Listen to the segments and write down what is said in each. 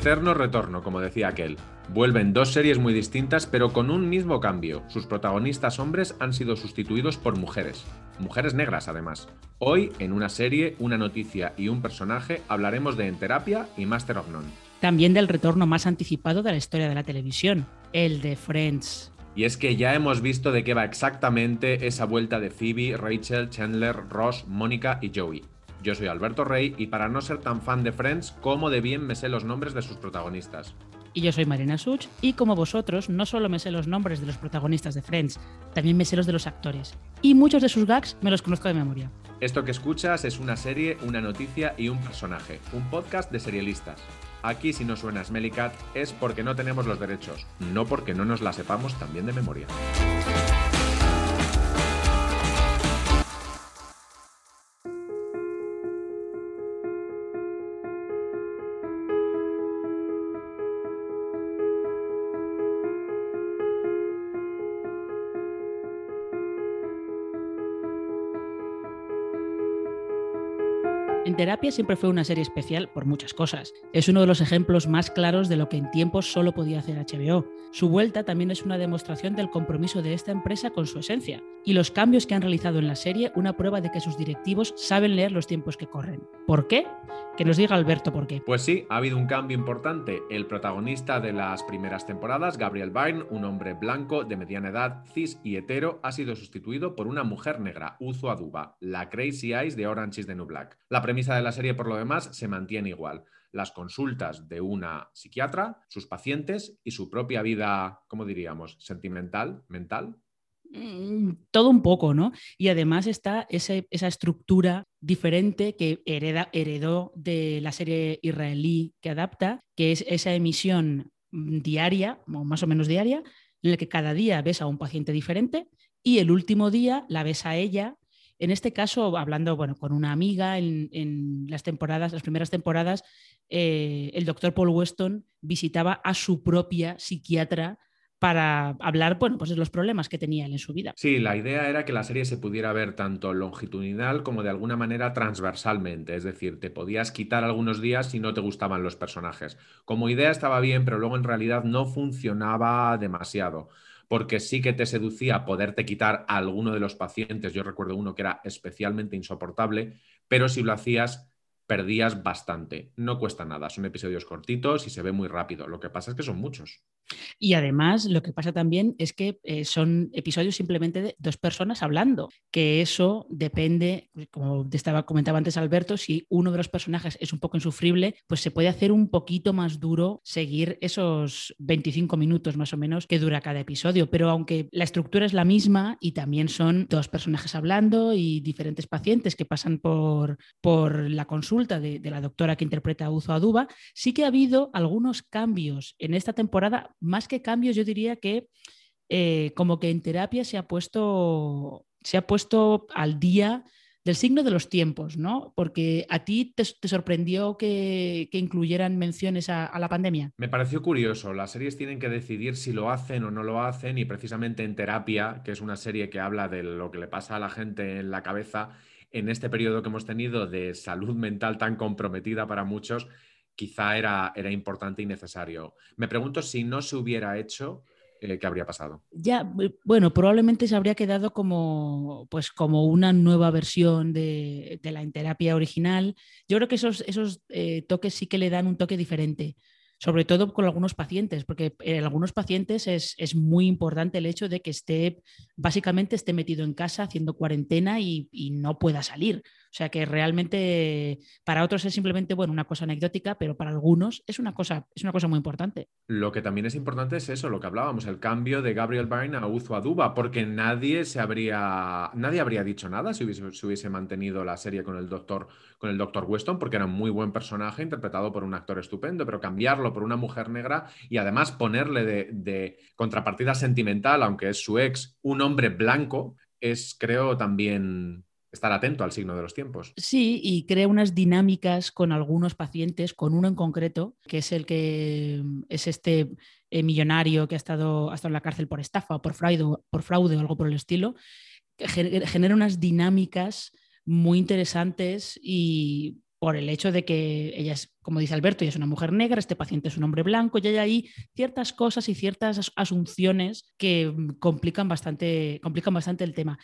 Eterno retorno, como decía aquel. Vuelven dos series muy distintas, pero con un mismo cambio. Sus protagonistas hombres han sido sustituidos por mujeres. Mujeres negras, además. Hoy, en una serie, una noticia y un personaje, hablaremos de En Terapia y Master of None. También del retorno más anticipado de la historia de la televisión, el de Friends. Y es que ya hemos visto de qué va exactamente esa vuelta de Phoebe, Rachel, Chandler, Ross, Mónica y Joey. Yo soy Alberto Rey y para no ser tan fan de Friends, como de bien me sé los nombres de sus protagonistas. Y yo soy Marina Such y como vosotros no solo me sé los nombres de los protagonistas de Friends, también me sé los de los actores. Y muchos de sus gags me los conozco de memoria. Esto que escuchas es una serie, una noticia y un personaje, un podcast de serialistas. Aquí si no suena Smelly Cat es porque no tenemos los derechos, no porque no nos la sepamos también de memoria. Terapia siempre fue una serie especial por muchas cosas. Es uno de los ejemplos más claros de lo que en tiempos solo podía hacer HBO. Su vuelta también es una demostración del compromiso de esta empresa con su esencia. Y los cambios que han realizado en la serie, una prueba de que sus directivos saben leer los tiempos que corren. ¿Por qué? Que nos diga Alberto por qué. Pues sí, ha habido un cambio importante. El protagonista de las primeras temporadas, Gabriel Byrne, un hombre blanco de mediana edad, cis y hetero, ha sido sustituido por una mujer negra, Uzo Aduba, la Crazy Eyes de Orange is the New Black. La premisa de la serie, por lo demás, se mantiene igual. Las consultas de una psiquiatra, sus pacientes y su propia vida, ¿cómo diríamos? Sentimental, mental. Mm, todo un poco, ¿no? Y además está esa estructura diferente que heredó de la serie israelí que adapta, que es esa emisión mm, diaria, o más o menos diaria, en la que cada día ves a un paciente diferente y el último día la ves a ella. En este caso, hablando bueno, con una amiga en, en las temporadas, las primeras temporadas, eh, el doctor Paul Weston visitaba a su propia psiquiatra para hablar, bueno, pues de los problemas que tenía en su vida. Sí, la idea era que la serie se pudiera ver tanto longitudinal como de alguna manera transversalmente, es decir, te podías quitar algunos días si no te gustaban los personajes. Como idea estaba bien, pero luego en realidad no funcionaba demasiado, porque sí que te seducía poderte quitar a alguno de los pacientes, yo recuerdo uno que era especialmente insoportable, pero si lo hacías perdías bastante. No cuesta nada, son episodios cortitos y se ve muy rápido. Lo que pasa es que son muchos. Y además lo que pasa también es que eh, son episodios simplemente de dos personas hablando, que eso depende, como te estaba comentaba antes Alberto, si uno de los personajes es un poco insufrible, pues se puede hacer un poquito más duro seguir esos 25 minutos más o menos que dura cada episodio, pero aunque la estructura es la misma y también son dos personajes hablando y diferentes pacientes que pasan por, por la consulta de, la doctora que interpreta a Uzo Aduba, sí que ha habido algunos cambios en esta temporada, más que cambios, yo diría que eh, como que en terapia se ha puesto, se ha puesto al día del signo de los tiempos, ¿no? Porque a ti te, sorprendió que, que, incluyeran menciones a, a, la pandemia. Me pareció curioso. Las series tienen que decidir si lo hacen o no lo hacen y precisamente en terapia, que es una serie que habla de lo que le pasa a la gente en la cabeza en este periodo que hemos tenido de salud mental tan comprometida para muchos, quizá era, era importante y necesario. Me pregunto si no se hubiera hecho, eh, ¿qué habría pasado? Ya, bueno, probablemente se habría quedado como, pues, como una nueva versión de, de la terapia original. Yo creo que esos, esos eh, toques sí que le dan un toque diferente sobre todo con algunos pacientes, porque en algunos pacientes es, es, muy importante el hecho de que esté, básicamente esté metido en casa haciendo cuarentena y, y, no pueda salir. O sea que realmente para otros es simplemente bueno, una cosa anecdótica, pero para algunos es una, cosa, es una cosa muy importante. Lo que también es importante es eso, lo que hablábamos, el cambio de Gabriel Byrne a Uzo Aduba, porque nadie se habría, nadie habría dicho nada si hubiese, hubiese mantenido la serie con el doctor, con el doctor Weston, porque era un muy buen personaje interpretado por un actor estupendo, pero cambiarlo por una mujer negra y además ponerle de, contrapartida sentimental, aunque es su ex, un hombre blanco, es creo también estar atento al signo de los tiempos. Sí, y crea unas dinámicas con algunos pacientes, con uno en concreto, que es el que es este eh, millonario que ha estado, ha estado en la cárcel por estafa por fraude, por fraude o algo por el estilo, que genera unas dinámicas muy interesantes y por el hecho de que ella es, como dice Alberto, ella es una mujer negra, este paciente es un hombre blanco, y hay ahí ciertas cosas y ciertas asunciones que complican bastante, complican bastante el tema.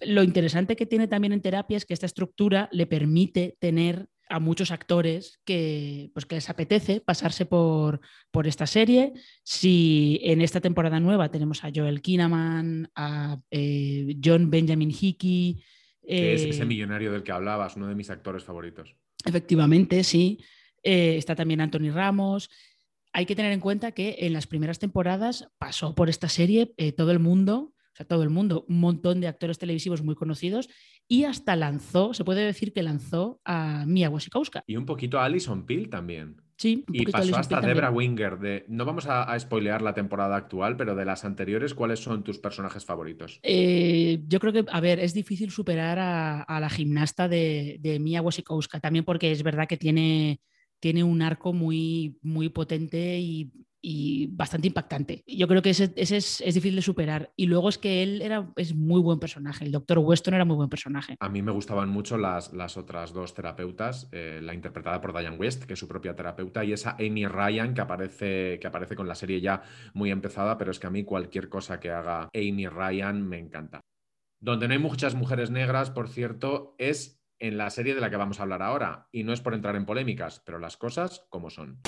Lo interesante que tiene también en terapia es que esta estructura le permite tener a muchos actores que, pues, que les apetece pasarse por, por esta serie. Si en esta temporada nueva tenemos a Joel Kinnaman, a eh, John Benjamin Hickey. es ese eh, millonario del que hablabas, uno de mis actores favoritos. Efectivamente, sí. Eh, está también Anthony Ramos. Hay que tener en cuenta que en las primeras temporadas pasó por esta serie eh, todo el mundo, o sea, todo el mundo, un montón de actores televisivos muy conocidos y hasta lanzó, se puede decir que lanzó a Mia Wasikowska. Y un poquito a Alison Peel también. Sí, y pasó hasta Debra Winger. De, no vamos a, spoilear la temporada actual, pero de las anteriores, ¿cuáles son tus personajes favoritos? Eh, yo creo que, a ver, es difícil superar a, la gimnasta de, de Mia Wasikowska, también porque es verdad que tiene, tiene un arco muy, muy potente y y bastante impactante. Yo creo que ese, es, difícil de superar. Y luego es que él era, es muy buen personaje, el doctor Weston era muy buen personaje. A mí me gustaban mucho las, las otras dos terapeutas, eh, la interpretada por Diane West, que es su propia terapeuta, y esa Amy Ryan que aparece, que aparece con la serie ya muy empezada, pero es que a mí cualquier cosa que haga Amy Ryan me encanta. Donde no hay muchas mujeres negras, por cierto, es en la serie de la que vamos a hablar ahora. Y no es por entrar en polémicas, pero las cosas como son.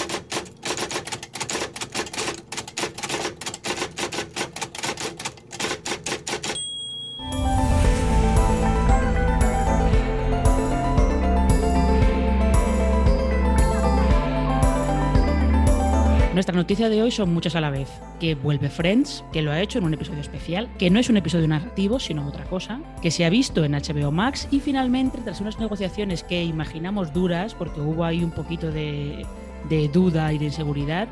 Noticia de hoy son muchas a la vez. Que vuelve Friends, que lo ha hecho en un episodio especial, que no es un episodio narrativo, sino otra cosa, que se ha visto en HBO Max y finalmente, tras unas negociaciones que imaginamos duras, porque hubo ahí un poquito de, duda y de inseguridad,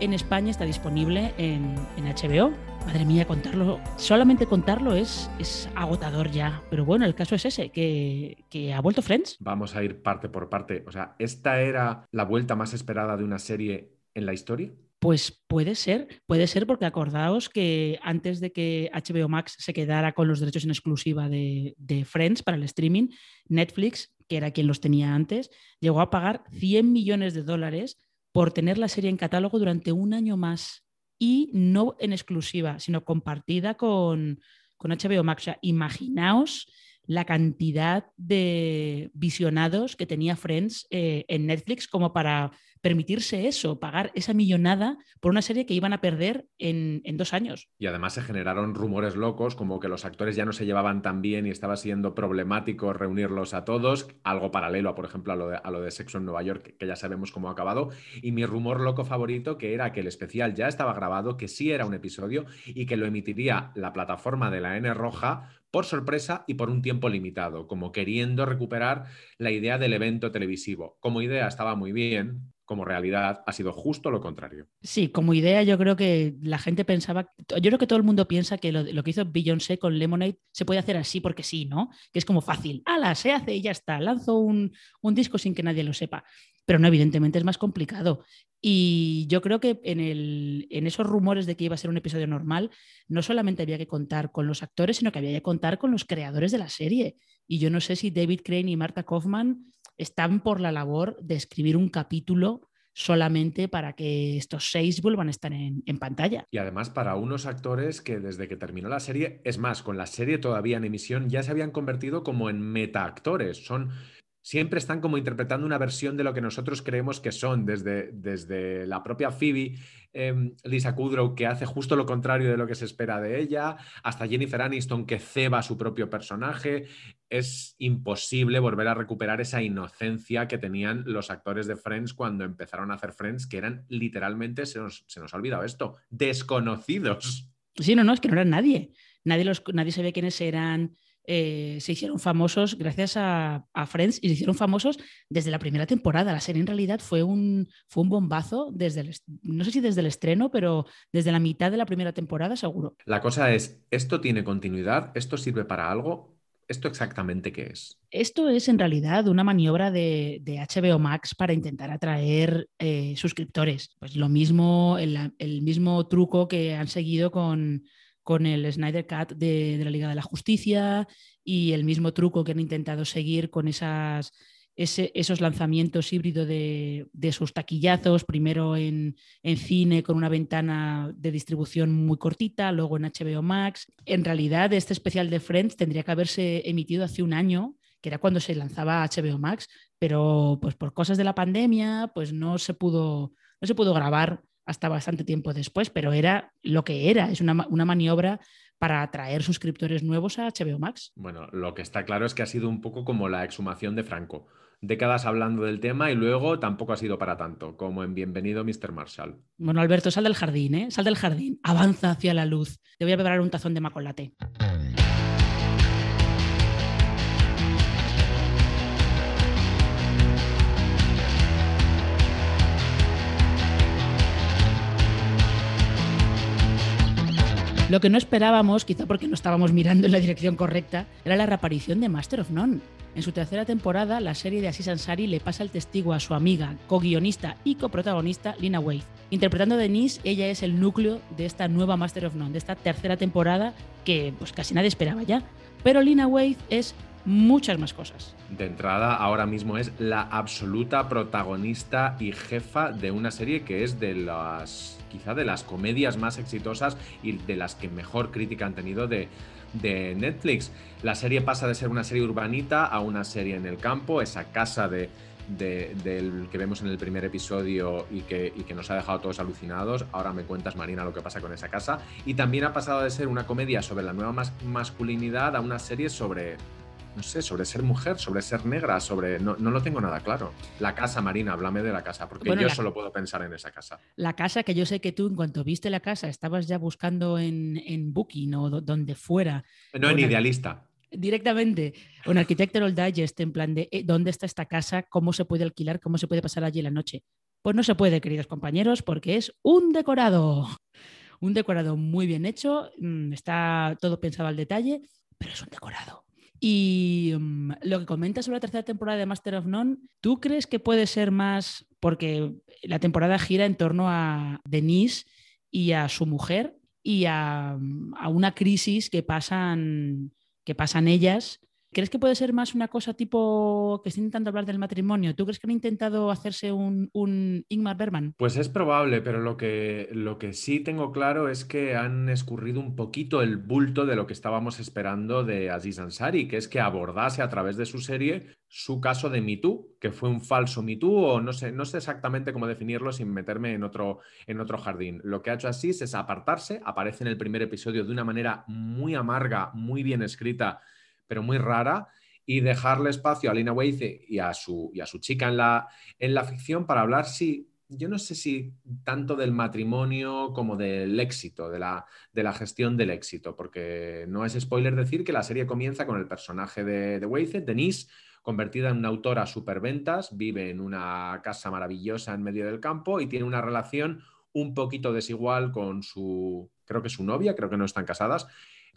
en España está disponible en, HBO. Madre mía, contarlo, solamente contarlo es, es agotador ya. Pero bueno, el caso es ese, que, que, ha vuelto Friends. Vamos a ir parte por parte. O sea, esta era la vuelta más esperada de una serie en la historia? Pues puede ser, puede ser porque acordaos que antes de que HBO Max se quedara con los derechos en exclusiva de, Friends para el streaming, Netflix, que era quien los tenía antes, llegó a pagar 100 millones de dólares por tener la serie en catálogo durante un año más y no en exclusiva, sino compartida con, con HBO Max. O sea, imaginaos la cantidad de visionados que tenía Friends eh, en Netflix como para permitirse eso, pagar esa millonada por una serie que iban a perder en, dos años. Y además se generaron rumores locos, como que los actores ya no se llevaban tan bien y estaba siendo problemático reunirlos a todos, algo paralelo, por ejemplo, a lo de, a lo de Sexo en Nueva York, que ya sabemos cómo ha acabado. Y mi rumor loco favorito, que era que el especial ya estaba grabado, que sí era un episodio y que lo emitiría la plataforma de la N Roja por sorpresa y por un tiempo limitado, como queriendo recuperar la idea del evento televisivo. Como idea estaba muy bien, como realidad ha sido justo lo contrario. Sí, como idea yo creo que la gente pensaba, yo creo que todo el mundo piensa que lo, que hizo Beyoncé con Lemonade se puede hacer así porque sí, ¿no? Que es como fácil, ala, se hace y ya está, lanzo un, disco sin que nadie lo sepa. Pero no, evidentemente es más complicado. Y yo creo que en, en esos rumores de que iba a ser un episodio normal, no solamente había que contar con los actores, sino que había que contar con los creadores de la serie. Y yo no sé si David Crane y Marta Kaufman están por la labor de escribir un capítulo solamente para que estos seis vuelvan a estar en, pantalla. Y además para unos actores que desde que terminó la serie, es más, con la serie todavía en emisión, ya se habían convertido como en metaactores. Son siempre están como interpretando una versión de lo que nosotros creemos que son, desde, desde la propia Phoebe, em, Lisa Kudrow, que hace justo lo contrario de lo que se espera de ella, hasta Jennifer Aniston, que ceba su propio personaje. Es imposible volver a recuperar esa inocencia que tenían los actores de Friends cuando empezaron a hacer Friends, que eran literalmente, se nos, se nos ha olvidado esto, desconocidos. Sí, no, no, es que no eran nadie. Nadie, los, nadie sabía quiénes eran. Eh, se hicieron famosos gracias a, Friends y se hicieron famosos desde la primera temporada. La serie en realidad fue un, fue un bombazo desde el, no sé si desde el estreno, pero desde la mitad de la primera temporada seguro. La cosa es, ¿esto tiene continuidad? ¿Esto sirve para algo? ¿Esto exactamente qué es? Esto es en realidad una maniobra de, HBO Max para intentar atraer eh, suscriptores. Pues lo mismo, el mismo truco que han seguido con, con el Snyder Cut de, la Liga de la Justicia y el mismo truco que han intentado seguir con esas esos lanzamientos híbridos de, sus taquillazos, primero en, cine con una ventana de distribución muy cortita, luego en HBO Max. En realidad, este especial de Friends tendría que haberse emitido hace un año, que era cuando se lanzaba HBO Max, pero pues por cosas de la pandemia, pues no se pudo, no se pudo grabar hasta bastante tiempo después, pero era lo que era, es una, una maniobra para atraer suscriptores nuevos a HBO Max. Bueno, lo que está claro es que ha sido un poco como la exhumación de Franco décadas hablando del tema y luego tampoco ha sido para tanto, como en Bienvenido Mr. Marshall. Bueno, Alberto, sal del jardín, ¿eh? Sal del jardín, avanza hacia la luz. Te voy a preparar un tazón de macolate. Lo que no esperábamos, quizá porque no estábamos mirando en la dirección correcta, era la reaparición de Master of None. En su tercera temporada, la serie de Aziz Ansari le pasa el testigo a su amiga, co-guionista y coprotagonista Lina Waithe. Interpretando a Denise, ella es el núcleo de esta nueva Master of None, de esta tercera temporada que pues, casi nadie esperaba ya. Pero Lina Waithe es muchas más cosas. De entrada, ahora mismo es la absoluta protagonista y jefa de una serie que es de las quizá de las comedias más exitosas y de las que mejor crítica han tenido de, Netflix. La serie pasa de ser una serie urbanita a una serie en el campo, esa casa de, del que vemos en el primer episodio y que, y que, nos ha dejado todos alucinados. Ahora me cuentas, Marina, lo que pasa con esa casa. Y también ha pasado de ser una comedia sobre la nueva masculinidad a una serie sobre no sé, sobre ser mujer, sobre ser negra, sobre... No, no lo tengo nada claro. La casa, Marina, háblame de la casa, porque yo solo puedo pensar en esa casa. La casa que yo sé que tú, en cuanto viste la casa, estabas ya buscando en, en Booking o donde fuera. No, en Idealista. Directamente, un Architectural Digest en plan de eh, dónde está esta casa, cómo se puede alquilar, cómo se puede pasar allí la noche. Pues no se puede, queridos compañeros, porque es un decorado. Un decorado muy bien hecho, mm, está todo pensado al detalle, pero es un decorado. Y mm, lo que comentas sobre la tercera temporada de Master of None, ¿tú crees que puede ser más porque la temporada gira en torno a Denise y a su mujer y a, mm, a una crisis que pasan, que pasan ellas ¿Crees que puede ser más una cosa tipo que estén intentando hablar del matrimonio? ¿Tú crees que han intentado hacerse un, Ingmar Berman? Pues es probable, pero lo que, lo que sí tengo claro es que han escurrido un poquito el bulto de lo que estábamos esperando de Aziz Ansari, que es que abordase a través de su serie su caso de MeToo, que fue un falso MeToo, o no sé, no sé exactamente cómo definirlo sin meterme en otro, en otro jardín. Lo que ha hecho Aziz es apartarse, aparece en el primer episodio de una manera muy amarga, muy bien escrita pero muy rara, y dejarle espacio a Lina Waithe y a su, y a su chica en la, en la ficción para hablar, si yo no sé si tanto del matrimonio como del éxito, de la, de la, gestión del éxito, porque no es spoiler decir que la serie comienza con el personaje de, de Denise, convertida en una autora superventas, vive en una casa maravillosa en medio del campo y tiene una relación un poquito desigual con su, creo que su novia, creo que no están casadas,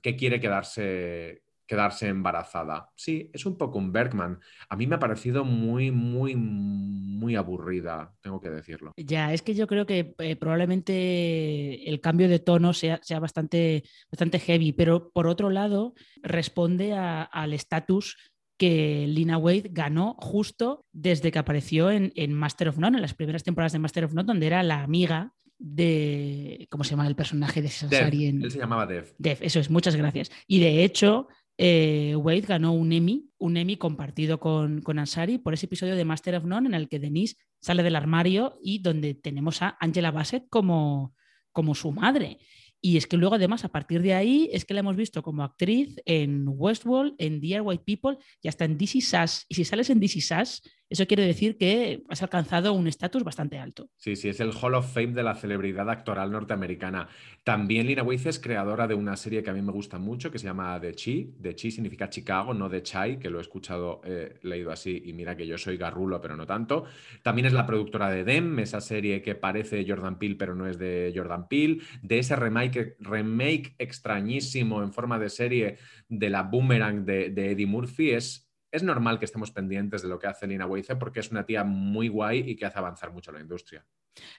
que quiere quedarse, quedarse embarazada. Sí, es un poco un Bergman. A mí me ha parecido muy, muy, muy aburrida, tengo que decirlo. Ya, es que yo creo que eh, probablemente el cambio de tono sea, sea, bastante, bastante heavy, pero por otro lado responde al estatus que Lina Wade ganó justo desde que apareció en, Master of None, en las primeras temporadas de Master of None, donde era la amiga de. ¿Cómo se llama el personaje de Sansari? Él se llamaba Dev. Dev, eso es, muchas gracias. Y de hecho, eh, Wade ganó un Emmy, un Emmy compartido con, con, Ansari por ese episodio de Master of None en el que Denise sale del armario y donde tenemos a Angela Bassett como, como su madre. Y es que luego, además, a partir de ahí, es que la hemos visto como actriz en Westworld, en Dear White People y hasta en DC Sass. Y si sales en DC Sass, eso quiere decir que has alcanzado un estatus bastante alto. Sí, sí, es el Hall of Fame de la celebridad actoral norteamericana. También Lina Waithe es creadora de una serie que a mí me gusta mucho, que se llama The Chi. The Chi significa Chicago, no The Chai, que lo he escuchado, eh, leído así, y mira que yo soy garrulo, pero no tanto. También es la productora de Dem, esa serie que parece Jordan Peele, pero no es de Jordan Peele. De ese remake, remake extrañísimo en forma de serie de la Boomerang de, de Eddie Murphy, es es normal que estemos pendientes de lo que hace Lina Weise porque es una tía muy guay y que hace avanzar mucho la industria.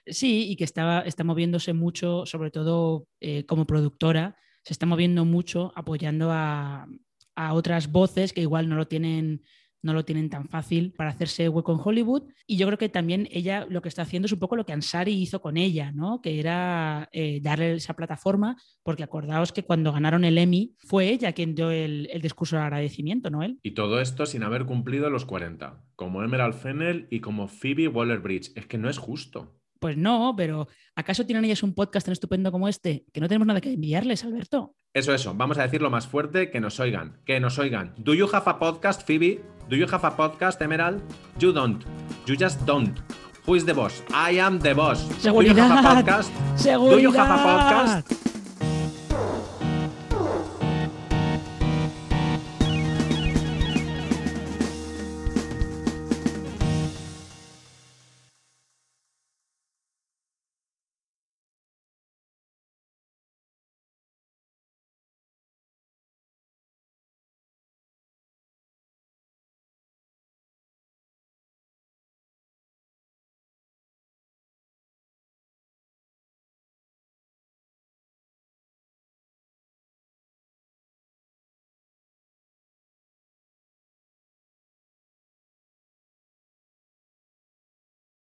Sí, y que está, está moviéndose mucho, sobre todo eh, como productora, se está moviendo mucho apoyando a, otras voces que igual no lo tienen no lo tienen tan fácil para hacerse hueco en Hollywood. Y yo creo que también ella lo que está haciendo es un poco lo que Ansari hizo con ella, ¿no? Que era eh, darle esa plataforma, porque acordaos que cuando ganaron el Emmy fue ella quien dio el, el discurso de agradecimiento, ¿no? Él. Y todo esto sin haber cumplido los 40, como Emerald Fennel y como Phoebe Waller-Bridge. Es que no es justo. Pues no, pero ¿acaso tienen ellas un podcast tan estupendo como este? Que no tenemos nada que enviarles, Alberto. Eso, eso. Vamos a decirlo más fuerte, que nos oigan, que nos oigan. Do you have a podcast, Phoebe? Do you have a podcast, Emerald? You don't. You just don't. Who is the boss? I am the boss. Seguridad. Do you have a podcast? Seguridad. Do you have a podcast?